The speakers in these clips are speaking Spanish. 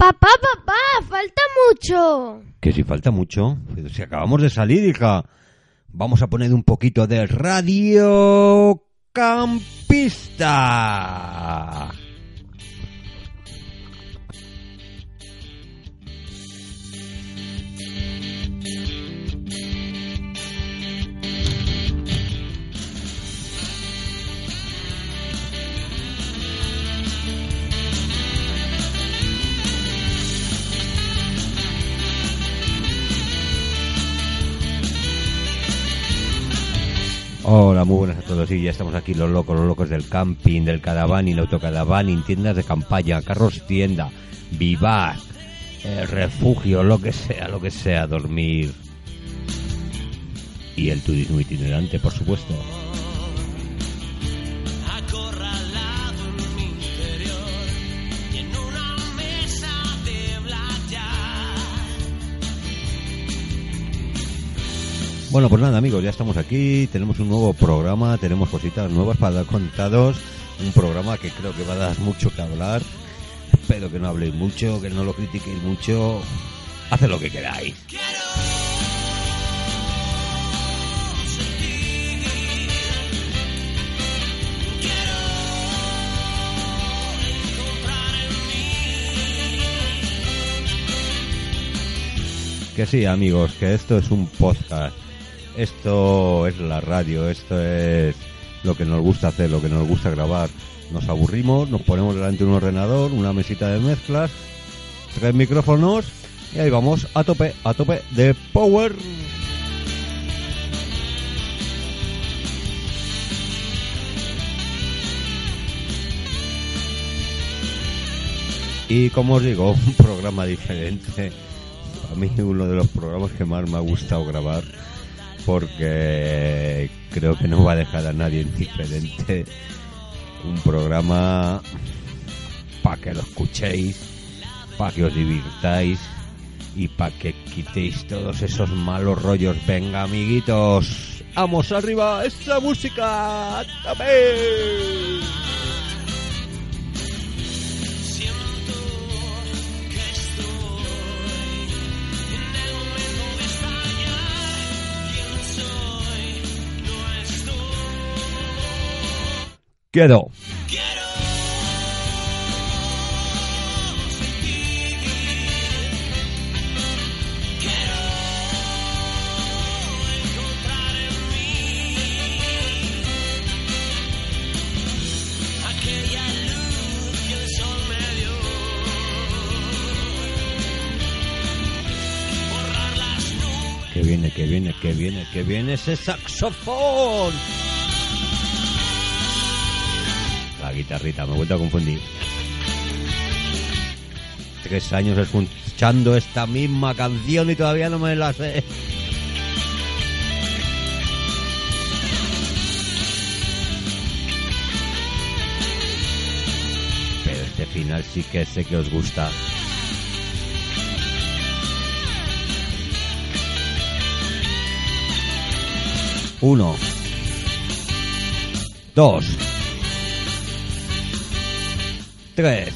Papá, papá, falta mucho. Que si falta mucho, pero si acabamos de salir, hija. Vamos a poner un poquito de Radio Campista. Hola, muy buenas a todos. Y ya estamos aquí los locos, los locos del camping, del cadavaning, autocadavaning, tiendas de campaña, carros tienda, vivar, eh, refugio, lo que sea, lo que sea, dormir. Y el turismo itinerante, por supuesto. Bueno, pues nada, amigos, ya estamos aquí. Tenemos un nuevo programa, tenemos cositas nuevas para dar contados. Un programa que creo que va a dar mucho que hablar. Espero que no habléis mucho, que no lo critiquéis mucho. Haced lo que queráis. Que sí, amigos, que esto es un podcast. Esto es la radio, esto es lo que nos gusta hacer, lo que nos gusta grabar. Nos aburrimos, nos ponemos delante de un ordenador, una mesita de mezclas, tres micrófonos y ahí vamos a tope, a tope de power. Y como os digo, un programa diferente. A mí uno de los programas que más me ha gustado grabar porque creo que no va a dejar a nadie indiferente. Un programa para que lo escuchéis, para que os divirtáis y para que quitéis todos esos malos rollos. Venga, amiguitos, vamos arriba, esta música. ¡Dame! Que viene, que viene, que viene, que viene ese saxofón. Guitarrita, me he vuelto a confundir. Tres años escuchando esta misma canción y todavía no me la sé. Pero este final sí que sé que os gusta. Uno. Dos. Tres.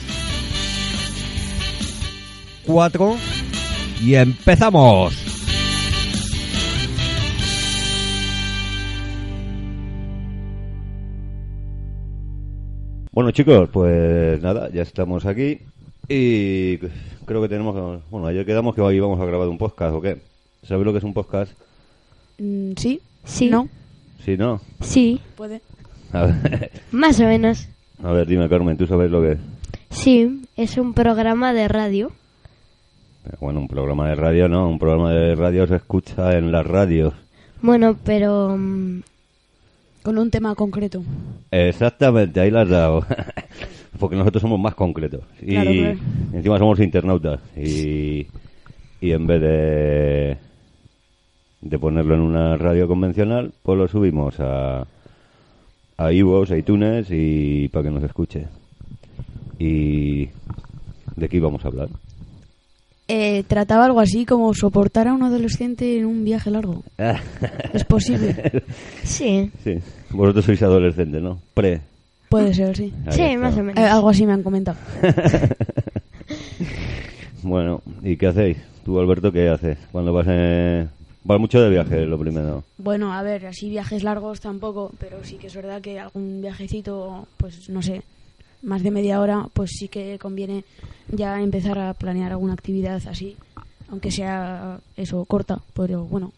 Cuatro. Y empezamos. Bueno chicos, pues nada, ya estamos aquí y creo que tenemos que... Bueno, ayer quedamos que hoy íbamos a grabar un podcast, ¿o qué? ¿Sabéis lo que es un podcast? Mm, sí, Sí. no, Sí, ¿no? Sí, puede. A ver, más o menos. a ver, dime Carmen, ¿tú sabes lo que es? Sí, es un programa de radio. Pero Bueno, un programa de radio no, un programa de radio se escucha en las radios. Bueno, pero mm, Con un tema concreto. Exactamente, ahí la has dado. Porque nosotros somos más concretos. Y Claro, claro. encima somos internautas. Y, y en vez de, de ponerlo en una radio convencional, pues lo subimos a, a iVoox, a iTunes y para que nos escuche. ¿Y de qué íbamos a hablar? Eh, trataba algo así como soportar a un adolescente en un viaje largo. ¿Es posible? Sí. sí, vosotros sois adolescentes, ¿no? Pre. Puede ser, sí. Ahí Sí, está. más o Eh, menos. algo así me han comentado. Bueno, ¿y qué hacéis? Tú, Alberto, ¿qué haces? Cuando vas en... Vas mucho de viaje, lo primero. Bueno, a ver, así viajes largos tampoco, pero sí que es verdad que algún viajecito, pues no sé, más de media hora, pues sí que conviene ya empezar a planear alguna actividad así, aunque sea eso corta, pero bueno,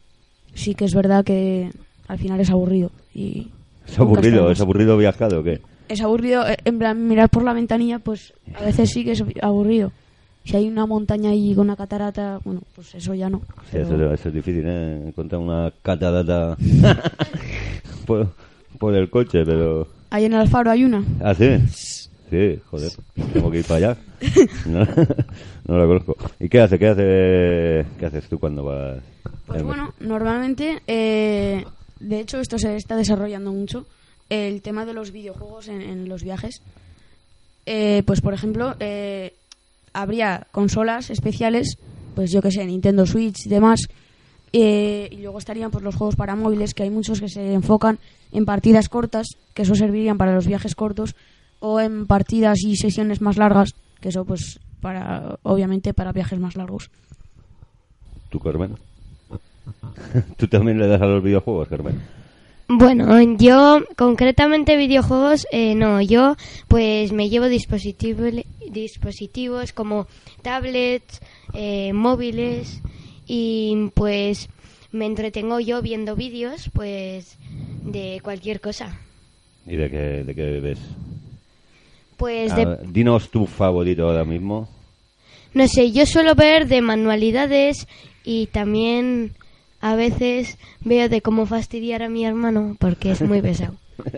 sí que es verdad que al final es aburrido y ¿Es aburrido? ¿Es aburrido viajado o qué? Es aburrido, eh, en plan mirar por la ventanilla, pues a veces sí que es aburrido. Si hay una montaña ahí con una catarata, bueno, pues eso ya no. Sí, pero- eso, eso es difícil, ¿eh? Encontrar una catarata por, por el coche, pero... Ahí en Alfaro hay una. ¿Ah, sí? Sí, joder. Tengo que ir para allá. No, no la conozco. ¿Y qué hace? ¿Qué hace? ¿Qué haces tú cuando vas? Pues bueno, normalmente, eh, de hecho esto se está desarrollando mucho, el tema de los videojuegos en, los viajes. Eh, pues por ejemplo, eh, habría consolas especiales, pues yo que sé, Nintendo Switch demás, eh, y luego estarían pues los juegos para móviles, que hay muchos que se enfocan en partidas cortas, que eso servirían para los viajes cortos, o en partidas y sesiones más largas, que eso pues para obviamente para viajes más largos. ¿Tú, Carmen? ¿Tú también le das a los videojuegos, Carmen? Bueno, yo concretamente videojuegos, eh, no, yo pues me llevo dispositivo- dispositivos como tablets, eh, móviles y pues me entretengo yo viendo vídeos pues de cualquier cosa. ¿Y de qué, de qué ves? Pues A de, ver, dinos tu favorito ahora mismo. no sé, yo suelo ver de manualidades y también a veces veo de cómo fastidiar a mi hermano porque es muy pesado.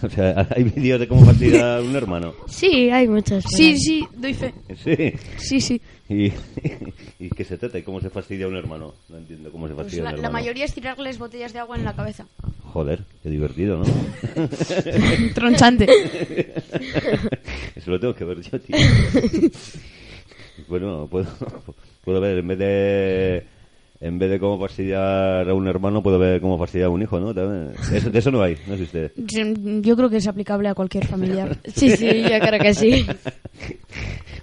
O sea, ¿hay vídeos de cómo fastidiar a un hermano? Sí, hay muchos. Sí, sí, doy fe. Sí. Sí, sí. ¿Y, ¿Y qué se trata? ¿Y cómo se fastidia a un hermano? No entiendo cómo se Pues fastidia a la, un la hermano. mayoría es tirarles botellas de agua en la cabeza. Joder, qué divertido, ¿no? Tronchante. Eso lo tengo que ver yo, tío. Bueno, puedo, puedo ver, en vez de en vez de cómo fastidiar a un hermano, puedo ver cómo fastidiar a un hijo, ¿no? También. Eso, de eso no hay, no existe. Yo creo que es aplicable a cualquier familiar. Sí, sí, yo creo que sí.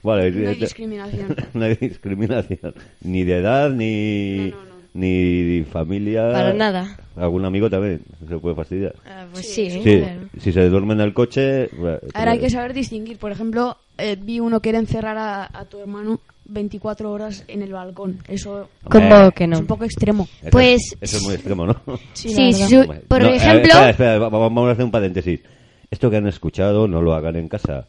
Vale, No hay discriminación. no hay discriminación. Ni de edad, ni, No, no, no. Ni familia. Para nada. Algún amigo también se puede fastidiar. Ah, pues sí, Sí, claro. si se duerme en el coche... bueno, Ahora hay que saber distinguir. Por ejemplo, eh, vi uno que era encerrar a, a tu hermano 24 horas en el balcón. Eso Eh, que es un poco extremo. Eso- Pues- Eso es muy extremo, ¿no? Sí, Sí, su- por no, eh, ejemplo, espera, espera, va- vamos a hacer un paréntesis. Esto que han escuchado no lo hagan en casa.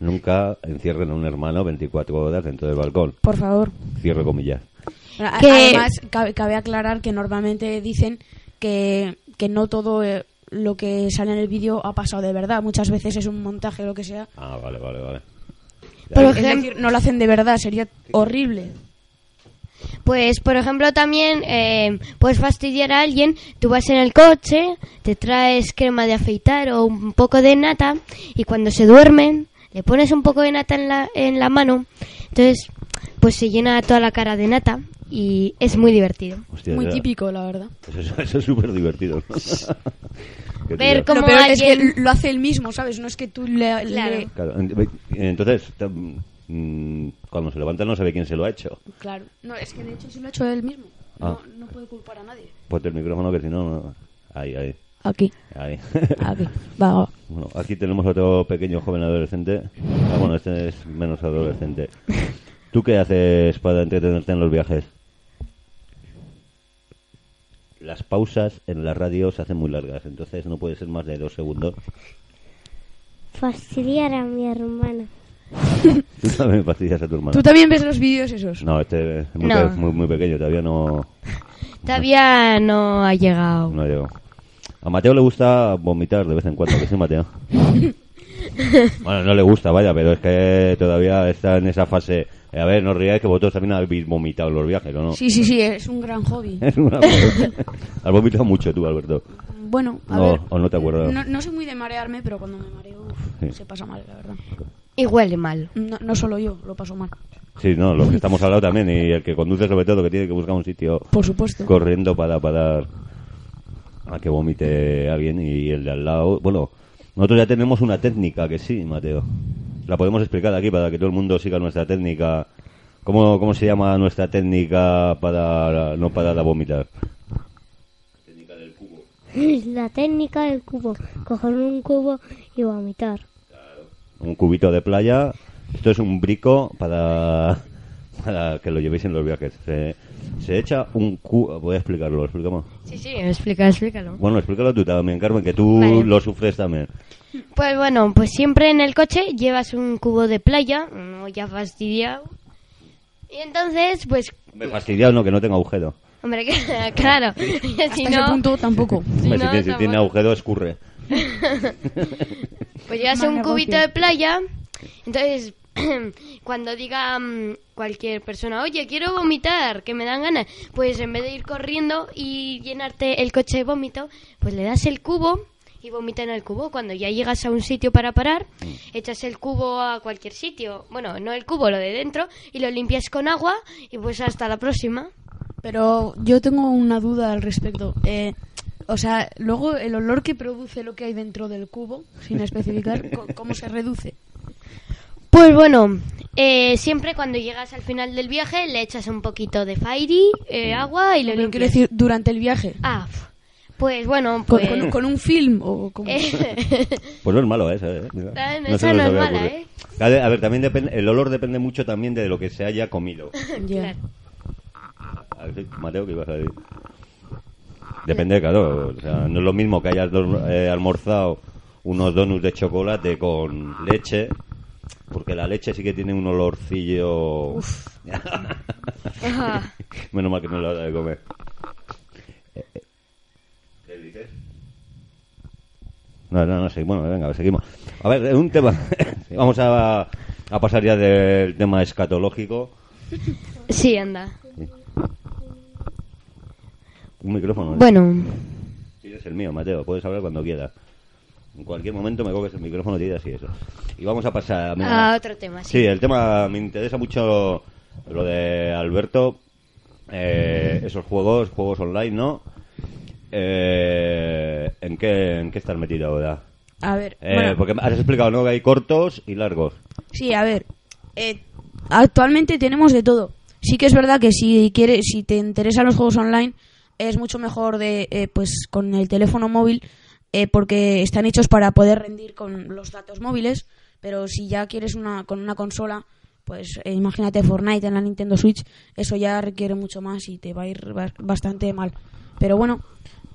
Nunca encierren a un hermano 24 horas dentro del balcón. Por favor. Cierro comillas. Que- Además, cabe, cabe aclarar que normalmente dicen que, que no todo eh, lo que sale en el vídeo ha pasado de verdad. Muchas veces es un montaje o lo que sea. Ah, vale, vale, vale. Por es decir, no lo hacen de verdad. Sería horrible. Pues, por ejemplo, también eh, puedes fastidiar a alguien. Tú vas en el coche, te traes crema de afeitar o un poco de nata y cuando se duermen le pones un poco de nata en la, en la mano. Entonces, pues se llena toda la cara de nata y es muy divertido. Hostia, Muy ya. típico, la verdad. Eso, es- eso es súper divertido. ¿no? Ver. Como Lo peor es alguien- que lo hace él mismo, ¿sabes? No es que tú le... Claro. le- Claro, en- entonces, mm, cuando se levanta no sabe quién se lo ha hecho. Claro. No, es que de hecho se lo ha hecho él mismo. Ah. No, no puede culpar a nadie. Ponte el micrófono que si no... no- Ahí, ahí, Aquí. ahí. Aquí. Va, va. Bueno, aquí tenemos otro pequeño joven adolescente. Ah, bueno, este es menos adolescente. ¿Tú qué haces para entretenerte en los viajes? Las pausas en la radio se hacen muy largas, entonces no puede ser más de dos segundos. Fastidiar a mi hermana. Tú también fastidias a tu hermano. ¿Tú también ves los vídeos esos? No, este es muy, No. pe- muy, muy pequeño, todavía no, Todavía no ha llegado. no llegó. A Mateo le gusta vomitar de vez en cuando, que sí, Mateo. Bueno, no le gusta, vaya, pero es que todavía está en esa fase. Eh, A ver, no os ríais que vosotros también habéis vomitado en los viajes, ¿o no? Sí, sí, sí, es un gran hobby. Es una. Has vomitado mucho tú, Alberto. Bueno, a No, ver. o no te acuerdas. No, no soy muy de marearme, pero cuando me mareo, uf, Sí. se pasa mal, la verdad. Y huele mal. No, no solo yo, lo paso mal. Sí, no, los que estamos al lado también. Y el que conduce, sobre todo, que tiene que buscar un sitio Por supuesto. corriendo para, para dar a que vomite alguien. Y el de al lado. Bueno, nosotros ya tenemos una técnica que sí, Mateo. La podemos explicar aquí para que todo el mundo siga nuestra técnica. ¿Cómo, cómo se llama nuestra técnica para no parar a vomitar? La técnica del cubo. Coger un cubo y vomitar. un cubito de playa. Esto es un brico para, para que lo llevéis en los viajes. Se, se echa un cubo. Voy a explicarlo, explicamos. Sí, sí, explica, explícalo. Bueno, explícalo tú también, Carmen, que tú Vale. lo sufres también. Pues bueno, pues siempre en el coche llevas un cubo de playa, no ya fastidiado. Y entonces, pues, Me fastidiado no, que no tenga agujero. hombre, que, claro, si Hasta ese no, punto tampoco. si no, si, tiene, si agujero, escurre. Pues llevas un negocio. cubito de playa, entonces cuando diga mm, cualquier persona, oye, quiero vomitar, que me dan ganas, pues en vez de ir corriendo y llenarte el coche de vómito, pues le das el cubo y vomita en el cubo. Cuando ya llegas a un sitio para parar, echas el cubo a cualquier sitio, bueno, no el cubo, lo de dentro, y lo limpias con agua y pues hasta la próxima. Pero yo tengo una duda al respecto. Eh, o sea, luego el olor que produce lo que hay dentro del cubo, sin especificar, ¿cómo se reduce? Pues bueno, eh, siempre cuando llegas al final del viaje le echas un poquito de fairy, eh, agua y lo Pero quiero limpias. decir, durante el viaje. Ah, pues bueno, ¿Con, pues... con- con un film o como... Pues no es malo ¿eh? Mira. Ah, no, se esa no es mala, ocurrido. ¿eh? A ver, a ver, también depende, el olor depende mucho también de lo que se haya comido. Claro. A ver, Mateo, ¿qué ibas a decir? Depende, claro. O sea, no es lo mismo que hayas eh, almorzado unos donuts de chocolate con leche, la leche sí que tiene un olorcillo. Menos mal que no lo da de comer. ¿Qué dices? No, no, no sé. Bueno, venga, seguimos. A ver, un tema. Vamos a, a pasar ya del tema escatológico. Sí, anda. Un micrófono. ¿eh? Bueno, Tienes el mío, Mateo. Puedes hablar cuando quieras. En cualquier momento me coges el micrófono y tiras y eso. Y vamos a pasar mira, a otro tema, sí. Sí, el tema me interesa mucho lo de Alberto. eh, esos juegos, juegos online, ¿no? Eh, ¿en, qué, ¿En qué estás metido ahora? A ver, Eh, bueno, Porque has explicado, ¿no? Que hay cortos y largos. sí, a ver. eh, actualmente tenemos de todo. Sí que es verdad que si quieres, si te interesan los juegos online, es mucho mejor de, eh, pues, con el teléfono móvil, eh, porque están hechos para poder rendir con los datos móviles. Pero si ya quieres una con una consola, pues eh, imagínate Fortnite en la Nintendo Switch, eso ya requiere mucho más y te va a ir ba- bastante mal. Pero bueno,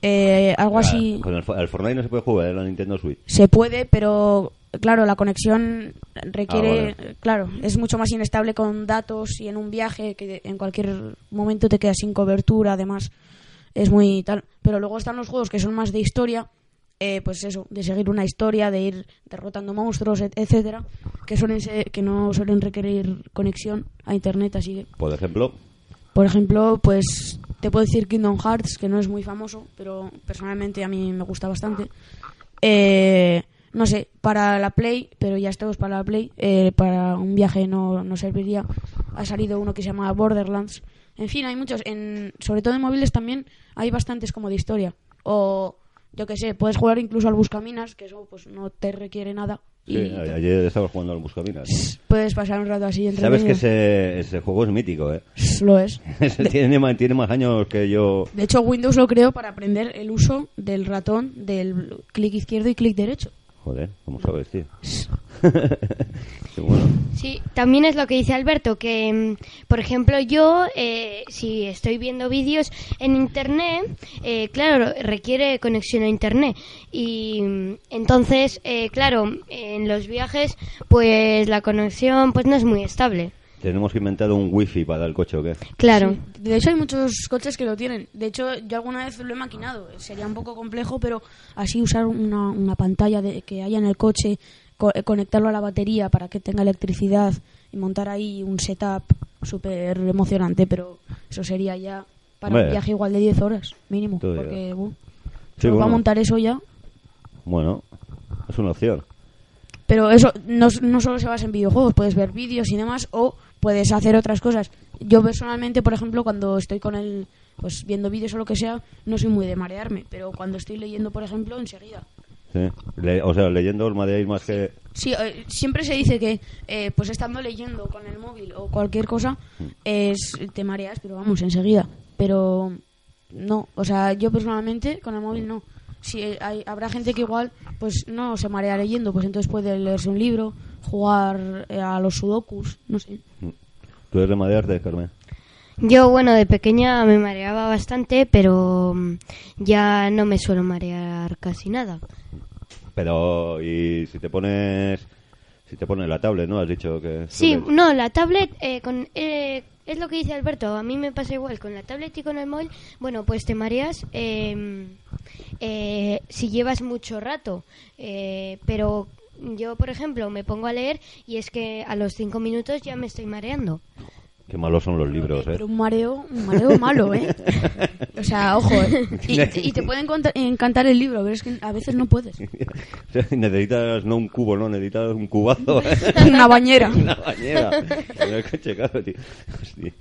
eh, algo así. Con el, Fo- el Fortnite no se puede jugar en la Nintendo Switch. Se puede, pero claro, la conexión requiere, Ah, vale. claro, es mucho más inestable con datos y en un viaje que en cualquier momento te quedas sin cobertura, además es muy tal. Pero luego están los juegos que son más de historia, eh, pues eso, de seguir una historia, de ir derrotando monstruos, et- etcétera, que suelen ser- que no suelen requerir conexión a internet, así que Por ejemplo, por ejemplo, pues te puedo decir Kingdom Hearts, que no es muy famoso, pero personalmente a mí me gusta bastante. Eh, no sé, para la Play, pero ya estamos para la Play, eh, para un viaje no, no serviría. Ha salido uno que se llama Borderlands. En fin, hay muchos, en, sobre todo en móviles también hay bastantes como de historia. O, yo que sé, puedes jugar incluso al Buscaminas, que eso pues no te requiere nada. sí, y ayer estabas jugando al Buscaminas. puedes pasar un rato así Sabes entretenido. que ese, ese juego es mítico, ¿eh? Lo es. Tiene, más, tiene más años que yo. De hecho, Windows lo creó para aprender el uso del ratón del clic izquierdo y clic derecho. Joder, ¿cómo sabes, tío? Qué bueno. Sí, también es lo que dice Alberto, que, mm, por ejemplo, yo, eh, si estoy viendo vídeos en Internet, eh, claro, requiere conexión a Internet. Y mm, entonces, eh, claro, en los viajes, pues la conexión pues no es muy estable. Tenemos que inventar un wifi para el coche, ¿o qué? Claro. Sí. De hecho, hay muchos coches que lo tienen. De hecho, yo alguna vez lo he maquinado. Sería un poco complejo, pero así usar una, una pantalla de, que haya en el coche co- eh, conectarlo a la batería para que tenga electricidad y montar ahí un setup súper emocionante, pero eso sería ya para Hombre. un viaje igual de 10 horas mínimo. Tú. Porque, Sí, solo para bueno. montar eso ya. Bueno, es una opción. Pero eso no, no solo se basa en videojuegos, puedes ver vídeos y demás o puedes hacer otras cosas. Yo personalmente, por ejemplo, cuando estoy con el, pues viendo vídeos o lo que sea, no soy muy de marearme, pero cuando estoy leyendo, por ejemplo, enseguida. Sí. Le- o sea, leyendo os mareáis más que... Sí, eh, siempre se dice que, eh, pues estando leyendo con el móvil o cualquier cosa, es, te mareas, pero vamos, enseguida. Pero no, o sea, yo personalmente con el móvil no. Si eh, hay, habrá gente que igual, pues no se marea leyendo, pues entonces puede leerse un libro, jugar eh, a los sudokus, no sé. ¿Tú eres de marearte, Carmen? Yo, bueno, de pequeña me mareaba bastante, pero mm, ya no me suelo marear casi nada. Pero, y si te pones... Si te pones la tablet, ¿no? Has dicho que... Sí, no, la tablet, eh, con, eh, es lo que dice Alberto, a mí me pasa igual con la tablet y con el móvil. Bueno, pues te mareas eh, eh, si llevas mucho rato, eh, pero yo, por ejemplo, me pongo a leer y es que a los cinco minutos ya me estoy mareando. Qué malos son los libros, ¿eh? Pero un mareo, un mareo malo, ¿eh? O sea, ojo, ¿eh? Y, y te puede encantar el libro, pero es que a veces no puedes. O sea, necesitas no un cubo, no, necesitas un cubazo. Una bañera. Una bañera. En el coche, claro, tío. Hostia.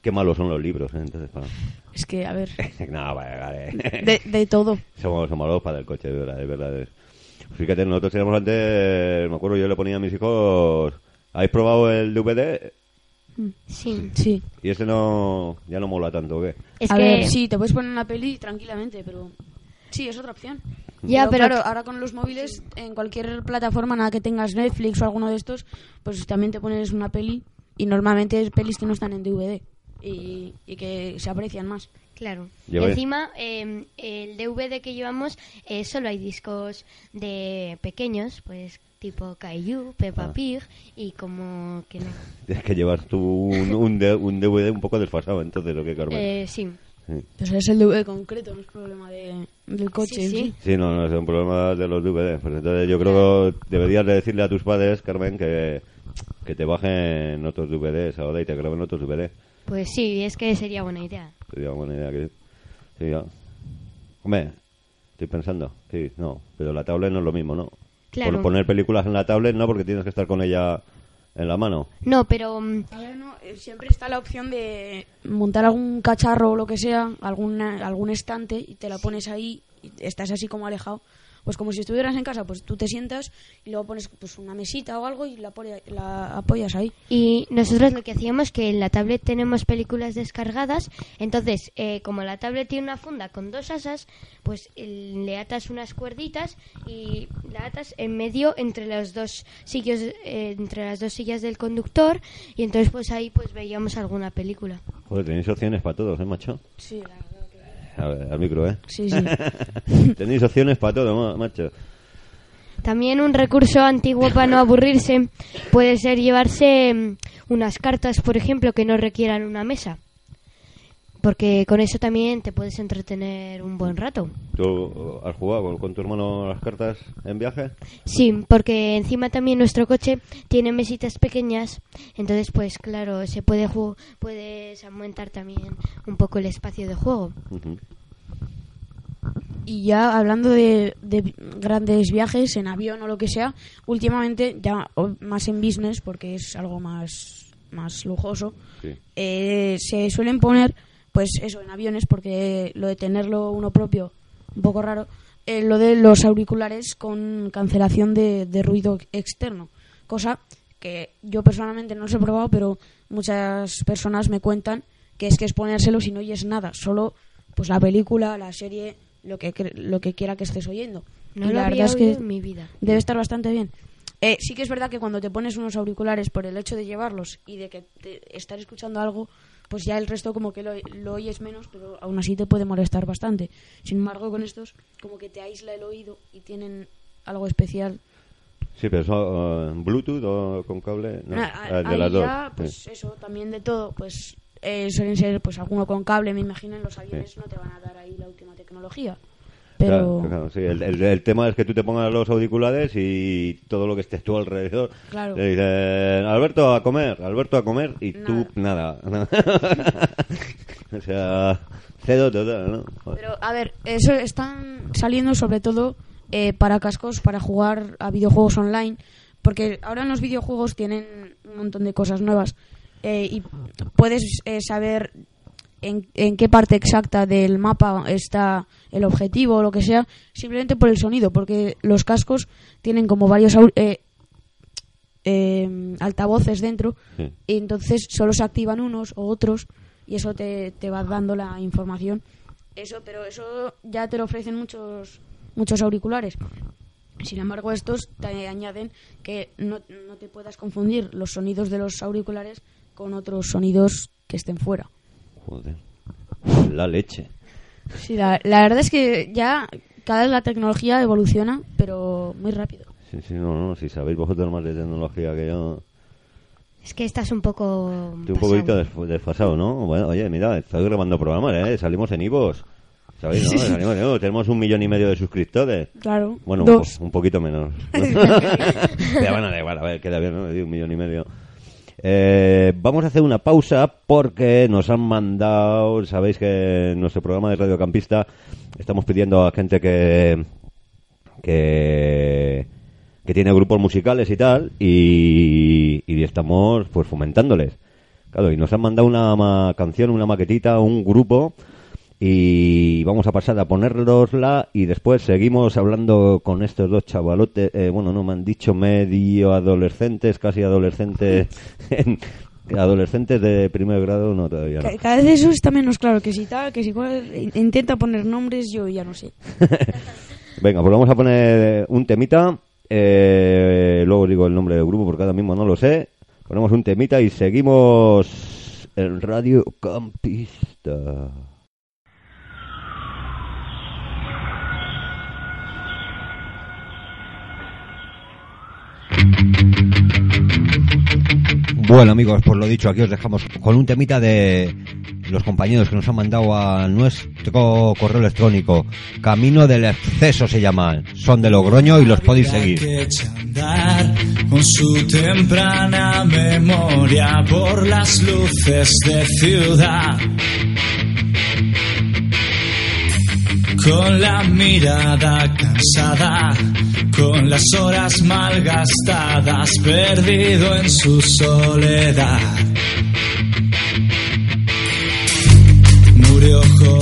Qué malos son los libros, ¿eh? Entonces, para... Es que, a ver, no, vale, vale. de, de todo. Somos, somos malos para el coche, de verdad, de verdad. Fíjate, nosotros teníamos antes, me acuerdo, yo le ponía a mis hijos, ¿habéis probado el DVD? Sí. Sí. Y ese no, ya no mola tanto, ¿o ¿qué? Es a que ver, sí, te puedes poner una peli tranquilamente, pero sí, es otra opción. Ya, pero- claro, ahora con los móviles, en cualquier plataforma, nada que tengas Netflix o alguno de estos, pues también te pones una peli y normalmente es pelis que no están en DVD y, y que se aprecian más. Claro. Ves. Encima, eh, el DVD que llevamos eh, solo hay discos de pequeños, pues tipo Caillou, Peppa Ah. Pig y como que no. Tienes que llevar tú un, un, de- un DVD un poco desfasado, entonces, ¿o qué, Carmen? Eh, sí. Sí. Pues es el DVD concreto, no es problema de, del coche. Sí, sí. no, no, es un problema de los DVD. Pues entonces yo creo que deberías de decirle a tus padres, Carmen, que, que te bajen otros DVDs ahora y te graben otros DVDs. Pues sí, es que sería buena idea. Sería buena idea que... Ya. Hombre, estoy pensando. Sí, no, pero la tablet no es lo mismo, ¿no? Claro. Por poner películas en la tablet no, porque tienes que estar con ella en la mano. No, pero mm, A ver, no, eh, siempre está la opción de montar algún cacharro o lo que sea, alguna, algún estante y te la pones ahí y estás así como alejado. Pues como si estuvieras en casa, pues tú te sientas y luego pones pues una mesita o algo y la, la apoyas ahí. Y nosotros lo que hacíamos que en la tablet tenemos películas descargadas, entonces eh, como la tablet tiene una funda con dos asas, pues le atas unas cuerditas y la atas en medio entre los dos sillos, eh, entre las dos sillas del conductor y entonces pues ahí pues veíamos alguna película. Joder, tenéis opciones para todos, ¿eh, macho? Sí, la al micro, ¿eh? Sí, sí. tenéis opciones para todo, ma- macho. También un recurso antiguo para no aburrirse puede ser llevarse mm, unas cartas, por ejemplo, que no requieran una mesa. Porque con eso también te puedes entretener un buen rato. ¿Tú has jugado con, tu hermano las cartas en viaje? Sí, porque encima también nuestro coche tiene mesitas pequeñas, entonces pues claro, se puede puedes aumentar también un poco el espacio de juego. Y ya hablando de, de grandes viajes en avión o lo que sea, últimamente ya más en business porque es algo más, más lujoso, Sí. eh, se suelen poner pues eso en aviones porque lo de tenerlo uno propio un poco raro eh, lo de los auriculares con cancelación de, de ruido externo cosa que yo personalmente no los he probado pero muchas personas me cuentan que es que es ponérselo si no oyes nada solo pues la película la serie lo que lo que quiera que estés oyendo No Y lo la había verdad es que en mi vida. debe estar bastante bien. Eh, sí que es verdad que cuando te pones unos auriculares por el hecho de llevarlos y de que te, estar escuchando algo, pues ya el resto como que lo, lo oyes menos, pero aún así te puede molestar bastante. Sin embargo, con estos como que te aísla el oído y tienen algo especial. Sí, pero eso, eh, Bluetooth o con cable, no, Ah, eh, de las dos. ya, pues sí. eso, también de todo, pues eh, suelen ser pues alguno con cable, me imagino, en los aviones no te van a dar ahí la última tecnología. Pero Claro, claro, sí. el, el- el tema es que tú te pongas los auriculares y todo lo que esté a tu alrededor. Claro. Le dicen, Alberto, a comer, Alberto, a comer, y tú, nada. o sea, cedo total, ¿no? Joder. Pero, a ver, eso están saliendo sobre todo eh, para cascos para jugar a videojuegos online, porque ahora en los videojuegos tienen un montón de cosas nuevas eh, y puedes eh, saber en, en qué parte exacta del mapa está el objetivo o lo que sea, simplemente por el sonido, porque los cascos tienen como varios eh, eh, altavoces dentro Sí. y entonces solo se activan unos o otros y eso te, te va dando la información. Eso, pero eso ya te lo ofrecen muchos muchos auriculares. Sin embargo, estos te añaden que no, no te puedas confundir los sonidos de los auriculares con otros sonidos que estén fuera. Joder. La leche. Sí, la, la verdad es que ya cada vez la tecnología evoluciona, pero muy rápido. Sí, sí, no, no, si sabéis vosotros más de tecnología que yo... Es que estás un poco. Estoy un poquito desf- desfasado, ¿no? Bueno, oye, mira, estoy grabando programas, ¿eh? Salimos en Ivos. ¿Sabéis, no? Salimos en Ivos. Tenemos un millón y medio de suscriptores. Claro. Bueno, un, po- Dos. un poquito menos. Pero bueno, da igual, a ver, queda bien, ¿no? Un millón y medio. Eh, vamos a hacer una pausa porque nos han mandado, sabéis que en nuestro programa de Radio Campista estamos pidiendo a gente que que, tiene grupos musicales y tal y, estamos pues fomentándoles. Claro, y nos han mandado una canción, una maquetita, un grupo y vamos a pasar a ponerlosla y después seguimos hablando con estos dos chavalotes, eh, bueno, no me han dicho medio adolescentes, casi adolescentes, adolescentes de primer grado, no todavía no. Ca- Cada vez eso está menos claro, que si tal, que si cual, in- intenta poner nombres, yo ya no sé. Venga, pues vamos a poner un temita, eh, luego digo el nombre del grupo porque ahora mismo no lo sé, ponemos un temita y seguimos en Radio Campista. Bueno amigos, pues lo dicho, aquí os dejamos con un temita de los compañeros que nos han mandado a nuestro correo electrónico. Camino del exceso se llaman. Son de Logroño y los podéis seguir. que echa a andar con su temprana memoria por las luces de ciudad. Con la mirada cansada, con las horas malgastadas, perdido en su soledad. Murió joven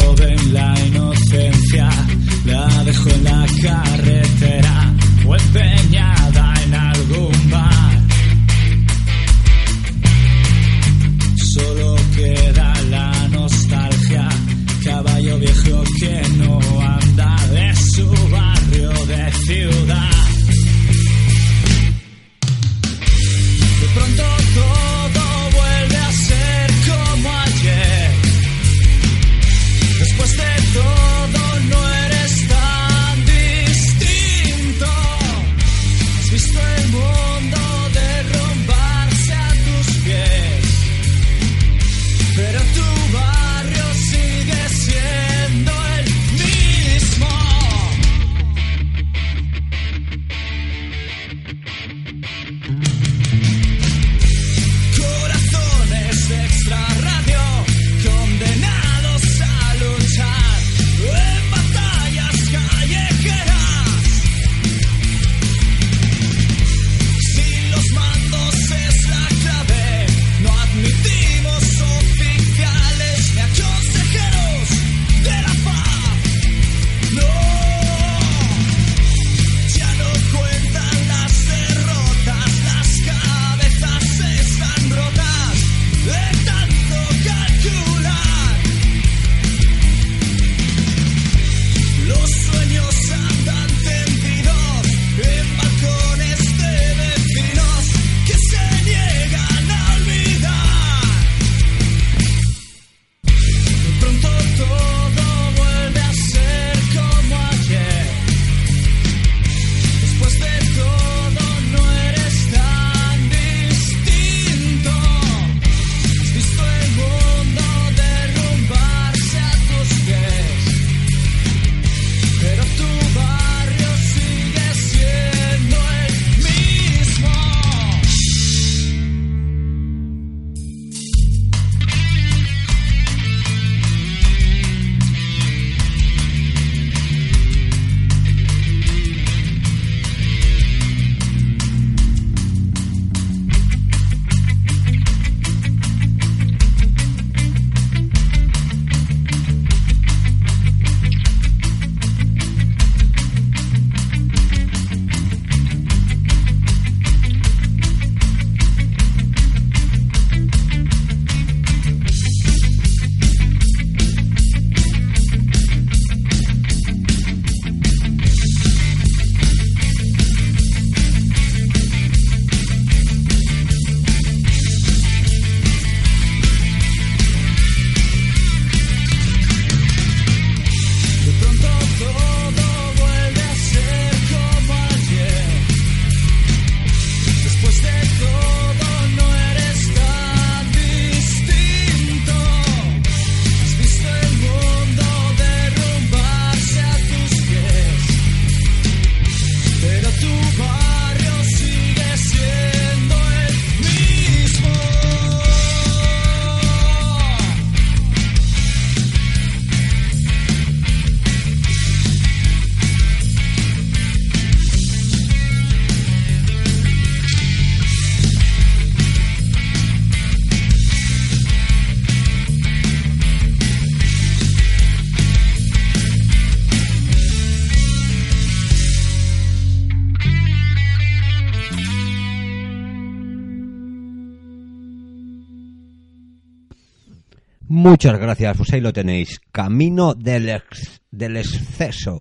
Muchas gracias, pues ahí lo tenéis. Camino del, ex- del exceso.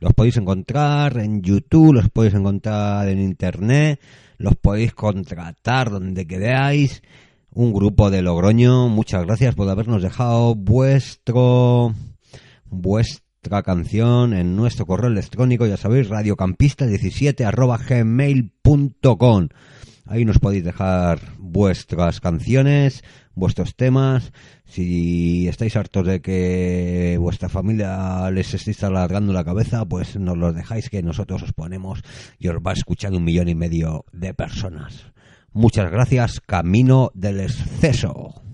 Los podéis encontrar en YouTube, los podéis encontrar en Internet, los podéis contratar donde queráis. Un grupo de Logroño, muchas gracias por habernos dejado vuestro vuestra canción en nuestro correo electrónico, ya sabéis, radiocampista17 arroba gmail.com. Ahí nos podéis dejar vuestras canciones, vuestros temas. Si estáis hartos de que vuestra familia les estéis alargando la cabeza, pues nos los dejáis que nosotros os ponemos y os va escuchando un millón y medio de personas. Muchas gracias, Camino del Exceso.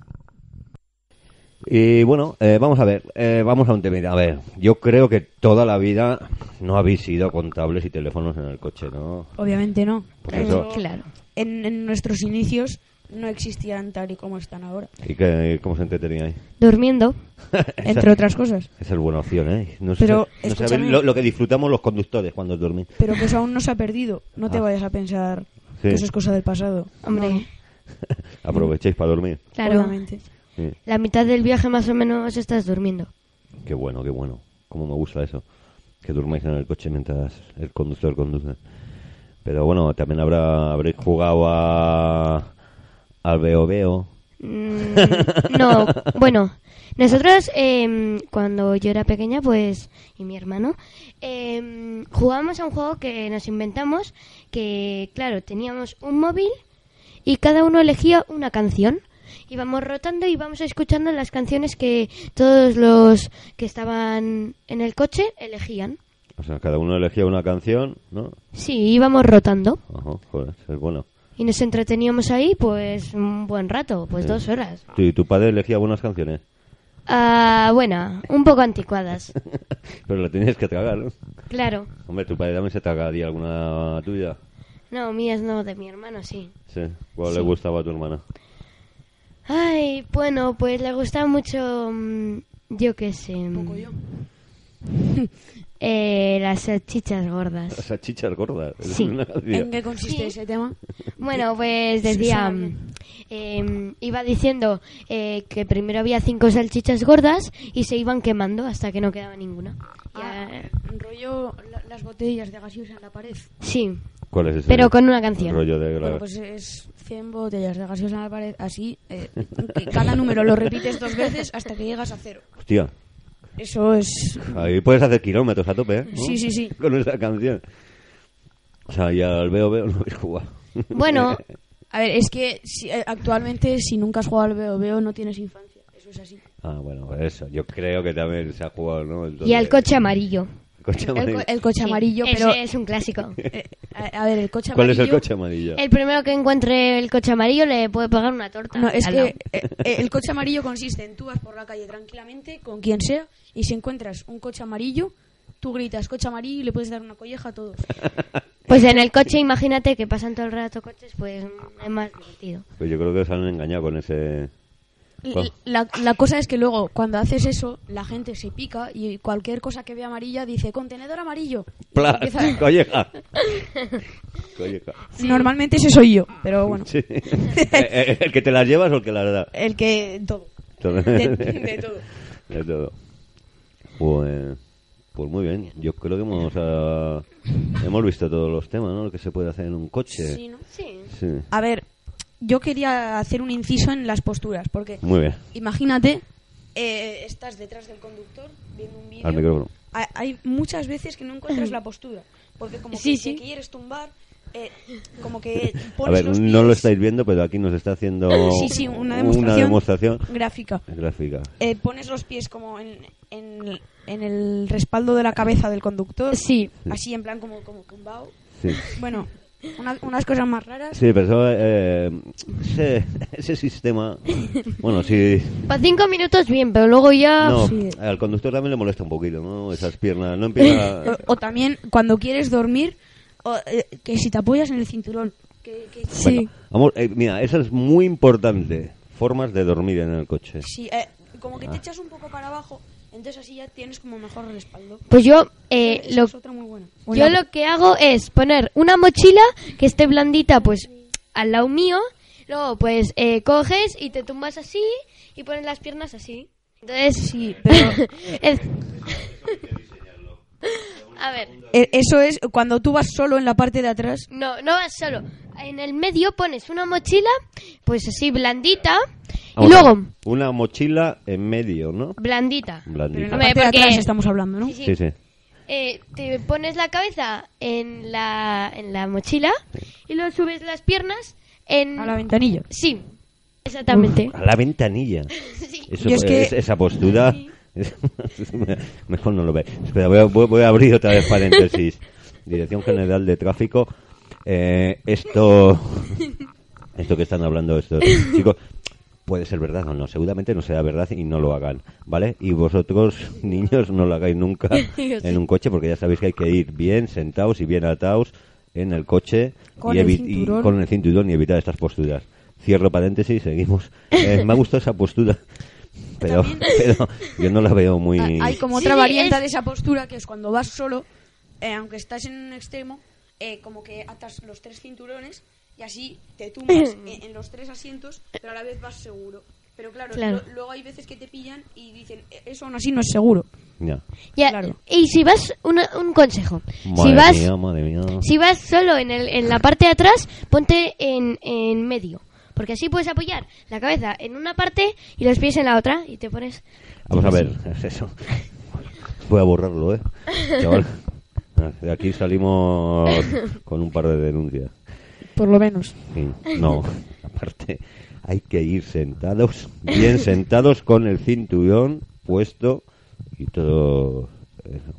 Y bueno, eh, vamos a ver, eh, vamos a un tema. A ver, yo creo que toda la vida no habéis ido con tablets y teléfonos en el coche, ¿no? Obviamente no. Por eso- Claro. En, en nuestros inicios no existían tal y como están ahora, ¿Y que, cómo se entreteníais? Durmiendo. entre otras cosas. Esa es buena opción, ¿eh? No sé- Pero, no lo, lo que disfrutamos los conductores cuando dormís. Pero que eso aún no se ha perdido. No te Ah. vayas a pensar Sí. que eso es cosa del pasado. Hombre, Aprovechéis para dormir. claro. Obviamente. Sí. La mitad del viaje más o menos estás durmiendo. Qué bueno, qué bueno. Cómo me gusta eso. Que durmáis en el coche mientras el conductor conduce. Pero bueno, también habrá habréis jugado a al veo veo. Mm, no, bueno, nosotros em, cuando yo era pequeña, pues, y mi hermano, em, jugábamos a un juego que nos inventamos, que claro, teníamos un móvil y cada uno elegía una canción. Íbamos rotando y íbamos escuchando las canciones que todos los que estaban en el coche elegían. O sea, cada uno elegía una canción, ¿no? Sí, íbamos rotando Ajá, joder, es bueno. y nos entreteníamos ahí pues un buen rato, pues Sí. dos horas. ¿Tu, y tu padre elegía buenas canciones? Ah, bueno, un poco anticuadas. Pero la tenías que tragar, ¿no? Claro. Hombre, tu padre también se tragaría alguna tuya. No, mías no, de mi hermano sí. Sí. ¿Cuál Sí. le gustaba a tu hermana? Ay, bueno, pues le gusta mucho, mm, yo qué sé, mm, Poco yo. eh, las salchichas Las gordas. salchichas gordas. Sí. ¿En qué consiste Sí. ese tema? Bueno, pues decía, mm, bien. eh, iba diciendo eh, que primero había cinco salchichas gordas y se iban quemando hasta que no quedaba ninguna. Ah, Ya- rollo la- las botellas de gaseosa en la pared. sí, ¿Cuál es ese? pero con una canción. rollo de Bueno, pues es 100 botellas de gaseosa en la pared, así, eh, que cada número lo repites dos veces hasta que llegas a cero. Hostia, Eso es... ahí puedes hacer kilómetros a tope, ¿eh? ¿No? Sí, sí, sí. Con esa canción. O sea, ya al veo veo no habéis jugado. Bueno, A ver, es que si- eh, actualmente si nunca has jugado al veo veo no tienes infancia. Eso es así. Ah, bueno, pues eso. Yo creo que también se ha jugado, ¿no? Entonces- y al coche amarillo. Coche El, amarillo. co- el coche Sí, amarillo, ese pero... es un clásico. eh, a, a ver, el coche ¿Cuál amarillo... es el coche amarillo? El primero que encuentre el coche amarillo le puede pagar una torta. No, es que eh, eh, el coche amarillo consiste en tú vas por la calle tranquilamente con quien sea y si encuentras un coche amarillo, tú gritas coche amarillo y le puedes dar una colleja a todos. Pues en el coche, imagínate que pasan todo el rato coches, pues es más divertido. Pues yo creo que se han engañado con ese... Bueno. La, la cosa es que luego, cuando haces eso, la gente se pica y cualquier cosa que ve amarilla dice contenedor amarillo. Y ¡Pla! empieza- ¡Colleja! Colleja. Normalmente ese soy yo, pero bueno, Sí. Eh, eh, ¿El que te las llevas o el que las da? el que todo. Todo. De, de todo. De todo. Pues, pues muy bien. Yo creo que hemos, ah, hemos visto todos los temas, ¿no? Lo que se puede hacer en un coche. Sí, ¿no? Sí. Sí. A ver, yo quería hacer un inciso en las posturas, porque Muy bien. imagínate, eh, estás detrás del conductor viendo un vídeo. Al micrófono. Hay, hay muchas veces que no encuentras la postura, porque como Sí, que sí. te quieres tumbar, eh, como que A pones ver, los no lo estáis viendo, pero aquí nos está haciendo Sí, sí, una demostración. demostración gráfica. gráfica. Eh, pones los pies como en, en, en el respaldo de la cabeza del conductor. Sí. Así en plan como, como tumbado. Sí. Bueno, una- unas cosas más raras. Sí, pero eso, eh, ese, ese sistema... Bueno, sí... Para cinco minutos bien, pero luego ya... No, sí. al conductor también le molesta un poquito, ¿no? Esas piernas. No empieza... O, o también cuando quieres dormir, o, eh, que si te apoyas en el cinturón. Que, que- Venga, vamos, eh, mira, eso es muy importante. Formas de dormir en el coche. Sí, eh, como que te echas un poco para abajo, entonces así ya tienes como mejor respaldo. Pues yo, eh, lo, es otra muy buena. yo lo que hago es poner una mochila que esté blandita, pues al lado mío, Luego, pues, eh, coges y te tumbas así y pones las piernas así. Entonces, Sí, pero es- A ver, eh, eso es cuando tú vas solo en la parte de atrás. no, no vas solo. En el medio pones una mochila, pues así, blandita. Y luego, Una mochila en medio, ¿no? blandita. Pero Blandita. la Hombre, parte de porque- atrás estamos hablando, ¿no? Sí, sí. Sí, sí. Eh, te pones la cabeza en la, en la mochila y luego subes las piernas en... A la ventanilla. Sí, exactamente. A la ventanilla. Sí. Eso, es que- es- esa postura. Mejor no lo ve. Espera, voy a, voy- voy a abrir otra vez paréntesis. Dirección General de Tráfico. Eh, esto. Esto que están hablando estos chicos. Puede ser verdad o no, seguramente no sea verdad y no lo hagan, ¿vale? Y vosotros, niños, no lo hagáis nunca en un coche porque ya sabéis que hay que ir bien sentados y bien atados en el coche Con y, el cinturón. y con el cinturón y evitar estas posturas. Cierro paréntesis, seguimos. Eh, me ha gustado esa postura, pero, pero yo no la veo muy... Hay como Sí, otra sí, variante es- de esa postura que es cuando vas solo, eh, aunque estás en un extremo, eh, como que atas los tres cinturones y así te tumbas en, en los tres asientos, pero a la vez vas seguro. Pero claro, Claro. lo- luego hay veces que te pillan y dicen, "E- eso aún así no es seguro. Ya. Ya, Claro. Y si vas, una- un consejo. Madre si vas, mía, madre mía. si vas solo en, el, en la parte de atrás, ponte en, en medio. Porque así puedes apoyar la cabeza en una parte y los pies en la otra y te pones... Vamos a ver, es eso. Voy a borrarlo, ¿eh? Chaval. De aquí salimos con un par de denuncias. Por lo menos. No, aparte hay que ir sentados, bien sentados con el cinturón puesto y todo eso.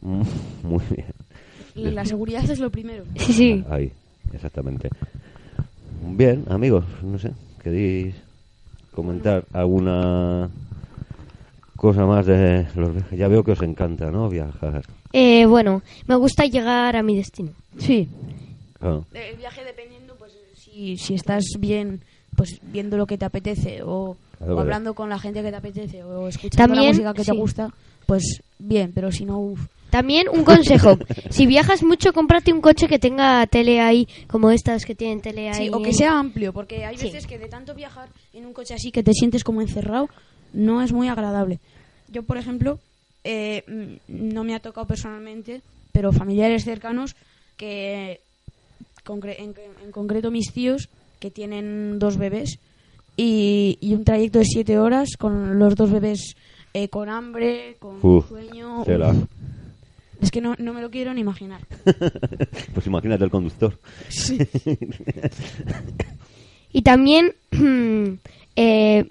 Mm, Muy bien. La seguridad es lo primero. Sí, sí. Ahí, exactamente. Bien, amigos, no sé, ¿queréis comentar alguna cosa más de los viajes? Ya veo que os encanta, ¿no? Viajar. Eh, bueno, me gusta llegar a mi destino. Sí. Claro. El viaje dependiendo, pues si, si estás bien, pues viendo lo que te apetece o, Claro, o hablando con la gente que te apetece o escuchando la También, música que sí. te gusta, pues bien, pero si no, uf. También un consejo. si viajas mucho, cómprate un coche que tenga tele ahí, como estas que tienen tele ahí. Sí, o que sea amplio, porque hay Sí. veces que de tanto viajar en un coche así que te sientes como encerrado, no es muy agradable. Yo, por ejemplo, eh, mm, no me ha tocado personalmente, pero familiares cercanos que, concre- en, en concreto mis tíos, que tienen dos bebés, y, y un trayecto de siete horas con los dos bebés eh, con hambre, con Uf, sueño. uf. Es que no, no me lo quiero ni imaginar. pues imagínate el conductor. Y también, eh,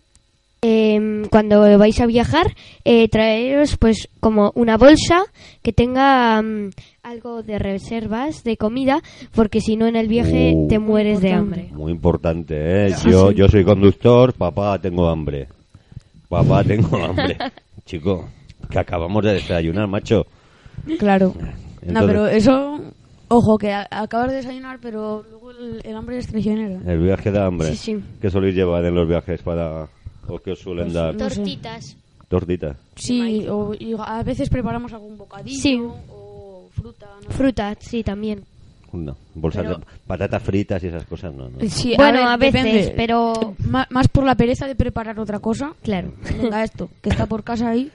em, cuando vais a viajar, eh, traeros pues como una bolsa que tenga mm, algo de reservas de comida, porque si no en el viaje Uh. te mueres de hambre. Muy importante, ¿eh? Yo, yo soy conductor, papá, tengo hambre. Papá, tengo hambre. Chico, que acabamos de desayunar, macho. Claro. Entonces- No, pero eso, ojo, que a- acabas de desayunar, pero luego el, el hambre es traicionero. El viaje da hambre. Sí, sí. ¿Qué soléis llevar en los viajes para... o qué os suelen Pues dar? Tortitas. Tortitas. Sí, o y a veces preparamos algún bocadillo Sí. o fruta. ¿no? Fruta, sí, también. No, bolsas Pero- de patatas fritas y esas cosas, no, no. Sí, Bueno, a veces, depende. pero- Más por la pereza de preparar otra cosa. Claro. Venga, esto, que está por casa ahí.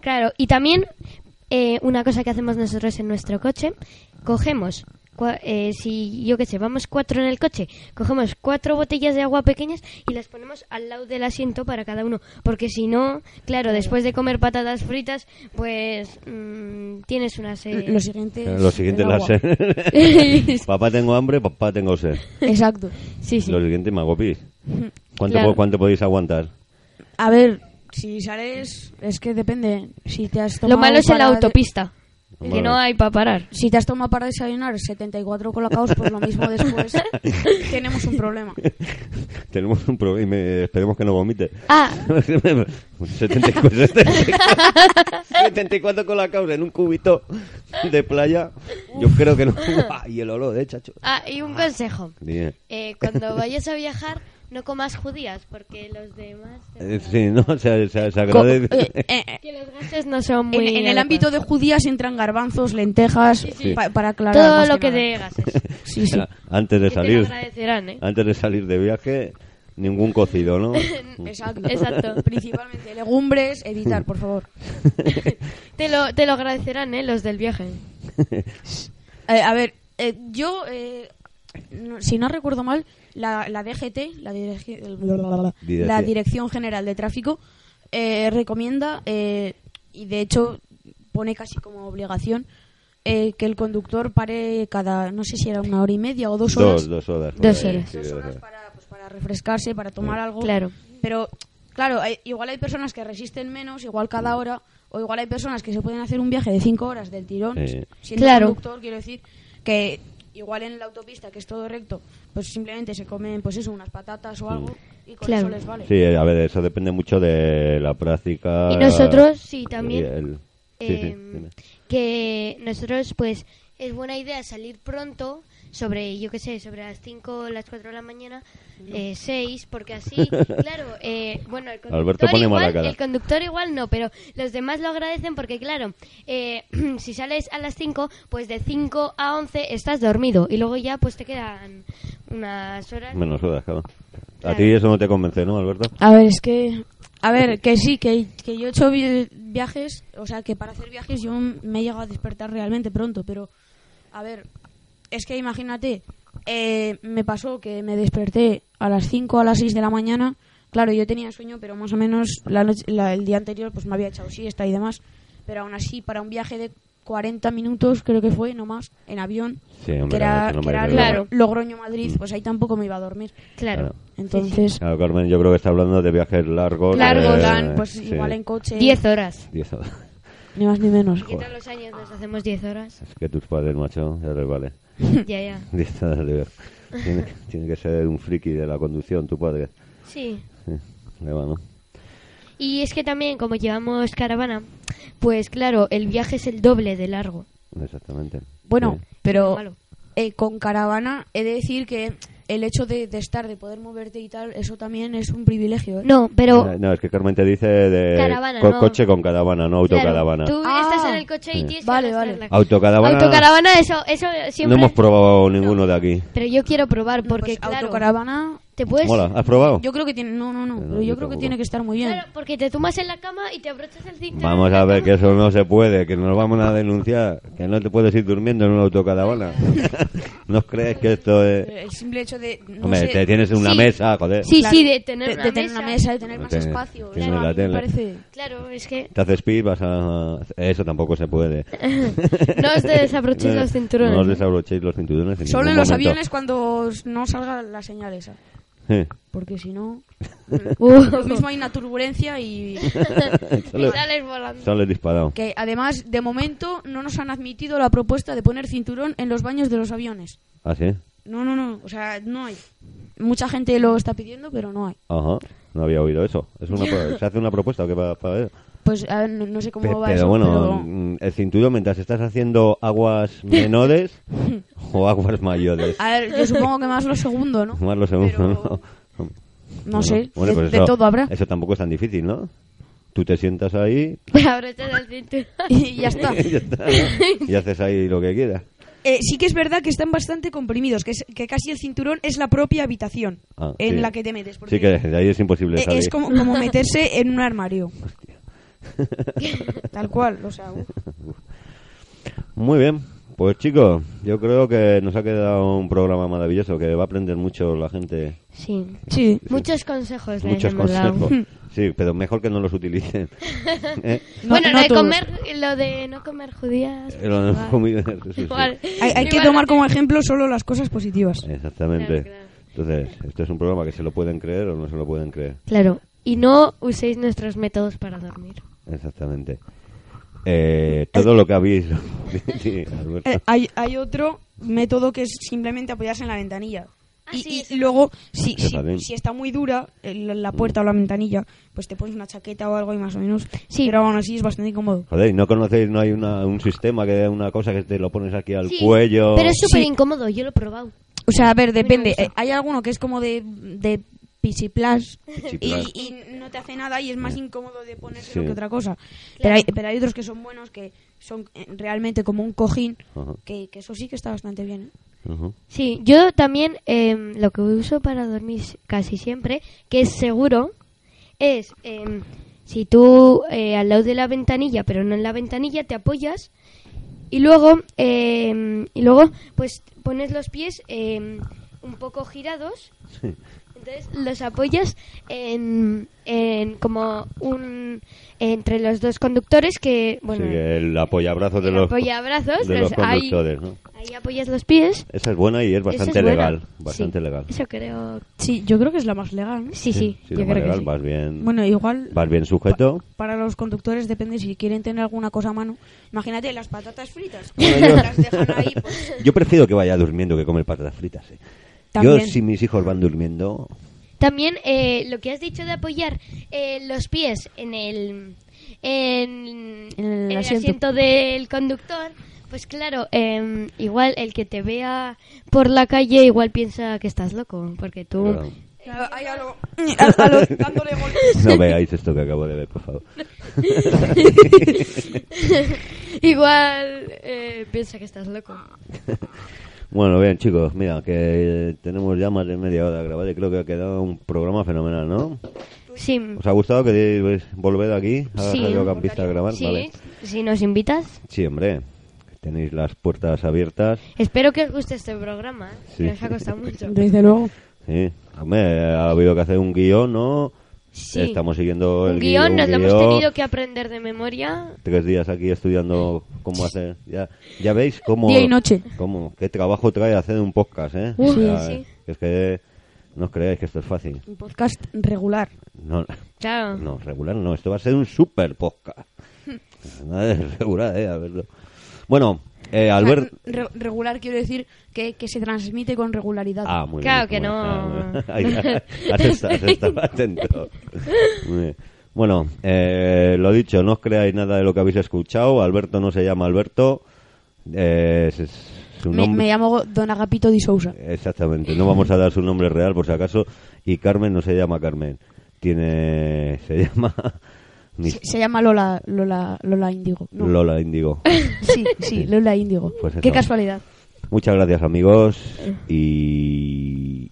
Claro, y también eh, una cosa que hacemos nosotros en nuestro coche, cogemos, cua- eh, si yo qué sé, vamos cuatro en el coche, cogemos cuatro botellas de agua pequeñas y las ponemos al lado del asiento para cada uno, porque si no, claro, después de comer patatas fritas, pues mm, tienes una sed. Lo siguiente es Lo siguiente el la agua. sed. papá tengo hambre, papá tengo sed. Exacto. Sí, sí. Lo siguiente me hago pis. ¿Cuánto, Claro. po- ¿Cuánto podéis aguantar? A ver, si sales, es que depende. Si te has Lo tomado malo es en la para- que no hay para parar. Si te has tomado para desayunar 74 colacaos, pues lo mismo después tenemos un problema. Tenemos un problema esperemos que no vomite. Ah, 74, 74 con la causa en un cubito de playa. Yo creo que no. Y el olor, eh, chacho. ah, y un consejo. Dime. Eh, cuando vayas a viajar, no comas judías, porque los demás... Eh, sí, no, se, se- se agradece. eh, eh, Que los gases no son muy... en, en el ámbito de judías entran garbanzos, lentejas, sí. pa- para aclarar. Todo lo que nada. de gases. Sí, sí. Antes de Que salir, agradecerán, ¿eh? antes de salir de viaje, ningún cocido, ¿no? Exacto. Exacto. Principalmente legumbres, evitar, por favor. Te lo, te lo agradecerán, ¿eh? Los del viaje. Eh, a ver, eh, yo, eh, no- si no recuerdo mal, la, la DGT, la, la Dirección. General de Tráfico, eh, recomienda, eh, y de hecho pone casi como obligación, eh, que el conductor pare cada, no sé si era una hora y media o dos horas, Dos, dos horas. Dos horas. sí, dos dos horas horas. para, pues, para refrescarse, para tomar algo. Claro. Pero, claro, hay- igual hay personas que resisten menos, igual cada hora, o igual hay personas que se pueden hacer un viaje de cinco horas del tirón, Sí. siendo Claro. conductor, quiero decir, que igual en la autopista, que es todo recto, pues simplemente se comen, pues eso, unas patatas o algo, y con Claro. eso les vale. Sí, a ver, eso depende mucho de la práctica. Y nosotros, sí, también. y el- Sí, sí, eh, dime. que nosotros, pues, es buena idea salir pronto, sobre, yo qué sé, sobre las 5 o las 4 de la mañana, 6, porque así, claro, eh, bueno, el conductor, Alberto pone igual, el conductor igual no, pero los demás lo agradecen porque, claro, eh, si sales a las 5, pues de 5 a 11 estás dormido y luego ya, pues te quedan unas horas. Menos horas, claro. A Claro. ti eso no te convence, ¿no, Alberto? A ver, es que. A ver, que sí, que, que yo he hecho vi- viajes, o sea, que para hacer viajes yo me he llegado a despertar realmente pronto, pero. A ver, es que imagínate, eh, me pasó que me desperté a las 5 a las 6 de la mañana. Claro, yo tenía sueño, pero más o menos la noche- la- el día anterior pues me había echado siesta y demás. Pero aún así, para un viaje de 40 minutos, creo que fue, no más, en avión, Sí, hombre, que era, no que era Claro. Logroño-Madrid, pues ahí tampoco me iba a dormir. Claro. Claro. Entonces, Claro, Carmen, yo creo que está hablando de viajes largos. largos, eh, dan, pues sí, igual en coche. 10 horas. diez horas. Ni más ni menos. ¿Qué tal los años nos hacemos 10 horas? Es que tus padres, macho, ya les vale. ya, ya. Horas de. Tiene, tiene que ser un friki de la conducción, tu padre. Sí. Sí, le va, ¿no? Y es que también, como llevamos caravana, pues claro, el viaje es el doble de largo. Exactamente. Bueno, Sí. pero eh, con caravana he de decir que el hecho de, de estar, de poder moverte y tal, eso también es un privilegio. ¿eh? No, pero No, es que Carmen te dice de Caravana, co- no. coche con caravana, no claro, autocaravana. tú Ah. estás en el coche y tienes Vale, que vale. Autocaravana. Autocaravana, eso, eso No siempre... hemos probado ninguno de aquí. Pero yo quiero probar No, porque, pues, claro, autocaravana, te puedes... Mola, ¿has probado? yo creo que tiene, no, no, no, No, pero yo yo creo que tiene que estar muy bien. Claro, porque te tumbas en la cama y te abrochas el cinturón. Vamos a ver que eso no se puede, que nos vamos a denunciar, que no te puedes ir durmiendo en una autocaravana. ¿No crees que esto es...? El simple hecho de. No Hombre, sé, te tienes una Sí. mesa, joder. Sí, claro, sí, de tener, de, una, de tener mesa. una mesa, de tener más Tienes- espacio. Eso la tele. parece. Claro, es que Te haces pis, vas a... Eso tampoco se puede. no os desabrochéis los cinturones. No os ¿eh? desabrochéis los cinturones en Solo en los momento. aviones cuando no salga la señal esa. Porque si no. Uh. Mismo hay una turbulencia y. Y sales volando. he disparado. Que además, de momento, no nos han admitido la propuesta de poner cinturón en los baños de los aviones. ¿Ah, sí? No, no, no. O sea, no hay. Mucha gente lo está pidiendo, pero no hay. Ajá. No había oído eso. Es una pro- ¿Se hace una propuesta o qué va para ver? Pues a ver, no, no sé cómo Pe- va pero eso. bueno, pero- mm, el cinturón mientras estás haciendo aguas menores o aguas mayores. A ver, yo supongo que más lo segundo, ¿no? Más lo segundo, Pero- ¿no? No Bueno, sé. bueno, de, pues de eso- todo habrá. Eso tampoco es tan difícil, ¿no? Tú te sientas ahí abrochas el cinturón. Y ya está. y, ya está, ¿no? y haces ahí lo que quieras. Eh, sí que es verdad que están bastante comprimidos, que, es- que casi el cinturón es la propia habitación Ah, en sí. la que te metes. Sí que de ahí es imposible eh, salir. es como, como meterse en un armario. Tal cual, o sea. Muy bien. Pues chicos, yo creo que nos ha quedado un programa maravilloso que va a aprender mucho la gente. Sí. Sí. Muchos consejos Muchos consejos. Sí, pero mejor que no los utilicen. ¿Eh? No- bueno, no lo de comer, lo de no comer judías. Eh, lo de igual. comer, sí, sí. Igual. Hay, hay que Igual tomar no como ejemplo solo las cosas positivas. Exactamente. Claro, claro. Entonces, esto es un programa que se lo pueden creer o no se lo pueden creer. Claro. Y no uséis nuestros métodos para dormir. Exactamente. Eh, todo lo que habéis... Sí. Eh, hay, hay otro método que es simplemente apoyarse en la ventanilla. Ah, y, sí, y luego, si, si, si está muy dura el- la puerta o la ventanilla, pues te pones una chaqueta o algo y más o menos. Sí. Pero aún así es bastante incómodo. Joder, ¿y ¿no conocéis? ¿No hay una, un sistema que una cosa que te lo pones aquí al Sí, cuello? Pero es súper Sí. incómodo, yo lo he probado. O sea, a ver, depende. Eh, hay alguno que es como de, de pichiplas y, Pichiplas. y no te hace nada y es más incómodo de ponérselo Sí. que otra cosa. Pero hay, pero hay otros que son buenos, que son eh, realmente como un cojín, Ajá. que, que eso sí que está bastante bien. ¿eh? Sí, yo también em, lo que uso para dormir casi siempre, que es seguro, es em, si tú eh, al lado de la ventanilla, pero no en la ventanilla, te apoyas y luego em, y luego pues pones los pies em, un poco girados. Sí. Entonces los apoyas en, en como un entre los dos conductores que bueno Sí, el apoyabrazos de el los, apoyabrazos, de los pues, ahí- conductores, ¿no? ahí apoyas los pies. Esa es buena y es es bastante buena. legal. Bastante Sí, legal. Eso creo. Sí, yo creo que es la más legal. ¿no? Sí, sí, Sí, yo creo legal, que sí. vas bien, Bueno, igual vas bien sujeto. para los conductores depende si quieren tener alguna cosa a mano. Imagínate las patatas fritas. Bueno, yo- las dejan ahí. pues, Yo prefiero que vaya durmiendo que comer patatas fritas. ¿eh? Yo, También. si mis hijos van durmiendo, También eh, lo que has dicho de apoyar eh, los pies en el, en, En el en asiento. del conductor, pues claro, em, igual el que te vea por la calle igual piensa que estás loco, porque tú... Claro. Claro, ahí a lo- a- a lo- dándole golpes. no veáis esto que acabo de ver, por favor. igual eh, piensa que estás loco. Bueno, bien, chicos, mira, que tenemos ya más de media hora grabada y creo que ha quedado un programa fenomenal, ¿no? Sí, ¿Os ha gustado que deis- volver aquí a Sí. Radio Campista a grabar? sí, Vale. si nos invitas. Sí, hombre, tenéis las puertas abiertas. Espero que os guste este programa, ¿eh? Sí. que nos ha costado mucho. Desde luego. Sí, hombre, ha habido que hacer un guion, ¿no? Sí. Estamos siguiendo el guion, nos lo hemos guion. tenido que aprender de memoria. tres días aquí estudiando cómo hacer. Ya, ya veis cómo. Día y noche. Cómo, qué trabajo trae hacer un podcast, ¿eh? Uh, O sea, sí. Es que no os creáis que esto es fácil. Un podcast regular. No, Claro. no, regular no, esto va a ser un super podcast. Nada de regular, ¿eh? A verlo. Bueno, eh, Albert. Re- regular quiero decir que, que se transmite con regularidad. Ah, muy Claro bien. que muy no. Ah, bien. Has, estado, has estado atento. Muy bien. Bueno, eh, lo dicho, no os creáis nada de lo que habéis escuchado. Alberto no se llama Alberto. Eh, es- es su me, nombre- me llamo Don Agapito Di Sousa. Exactamente, no vamos a dar su nombre real por si acaso. Y Carmen no se llama Carmen. Tiene. Se llama. Mis- Se, se llama Lola, Lola, Lola Índigo. No. Lola Índigo. Sí, sí, Lola Índigo. Pues. Qué casualidad. Muchas gracias, amigos. Y.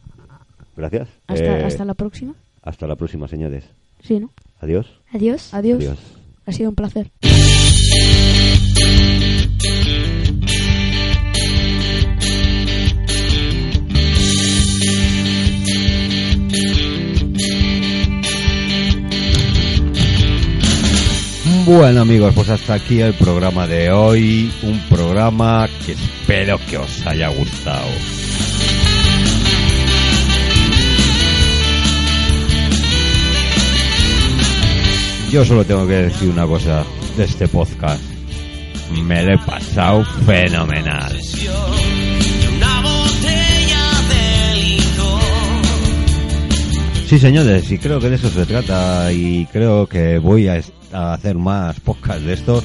Gracias. Hasta, Eh, hasta la próxima. hasta la próxima, señores. Sí, ¿no? Adiós. Adiós. Adiós. Adiós. Ha sido un placer. Bueno amigos, pues hasta aquí el programa de hoy, un programa que espero que os haya gustado. Yo solo tengo que decir una cosa de este podcast. Me lo he pasado fenomenal. Sí, señores, y creo que de eso se trata y creo que voy a, hacer más podcasts de estos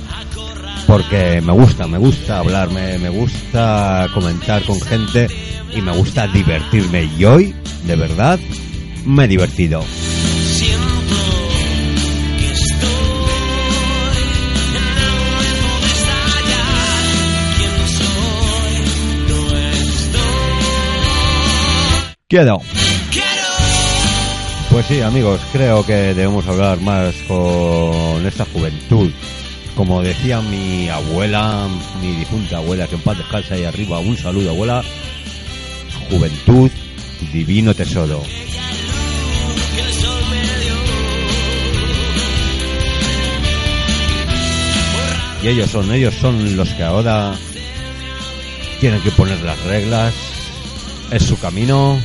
porque me gusta, me gusta hablarme, me gusta comentar con gente y me gusta divertirme. Y hoy, de verdad, me he divertido. Siento Pues sí, amigos, creo que debemos hablar más con esta juventud. Como decía mi abuela, mi difunta abuela, que en paz descansa ahí arriba, un saludo abuela. Juventud, divino tesoro. Y ellos son, ellos son los que ahora tienen que poner las reglas, es su camino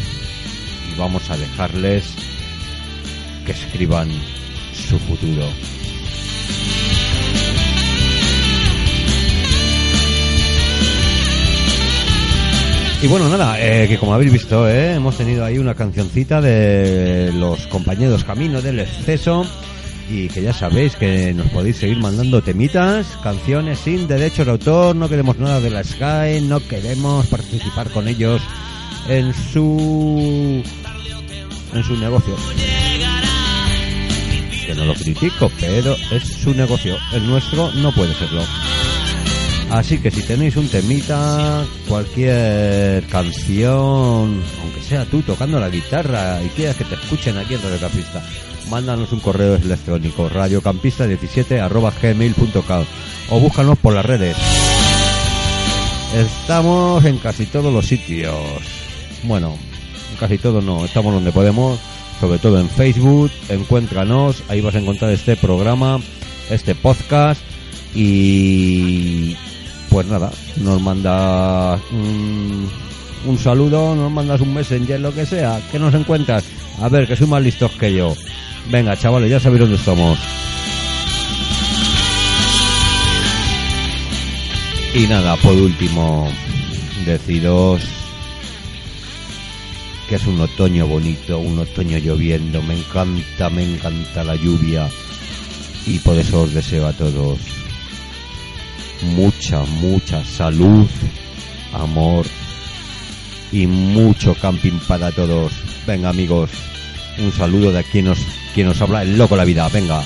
y vamos a dejarles que escriban su futuro. Y bueno, nada, eh, que como habéis visto, eh, hemos tenido ahí una cancioncita de los compañeros Camino del Exceso y que ya sabéis que nos podéis seguir mandando temitas, canciones sin derechos de autor, no queremos nada de la Sky, no queremos participar con ellos en su en su negocio. Que no lo critico, pero es su negocio. El nuestro no puede serlo. Así que si tenéis un temita, cualquier canción, aunque sea tú tocando la guitarra y quieras que te escuchen aquí en Radio Campista, mándanos un correo electrónico radiocampista17 arroba gmail.com o búscanos por las redes. Estamos en casi todos los sitios. Bueno, en casi todos no, estamos donde podemos, sobre todo en Facebook, encuéntranos, ahí vas a encontrar este programa, este podcast y pues nada, nos mandas un, un saludo, nos mandas un messenger, lo que sea, que nos encuentras. A ver, que soy más listos que yo. Venga, chavales, ya sabéis dónde estamos. Y nada, por último, deciros que es un otoño bonito, un otoño lloviendo, me encanta, me encanta la lluvia y por eso os deseo a todos mucha, mucha salud, amor y mucho camping para todos. Venga amigos, un saludo de quien nos, quien nos habla el loco la vida, venga.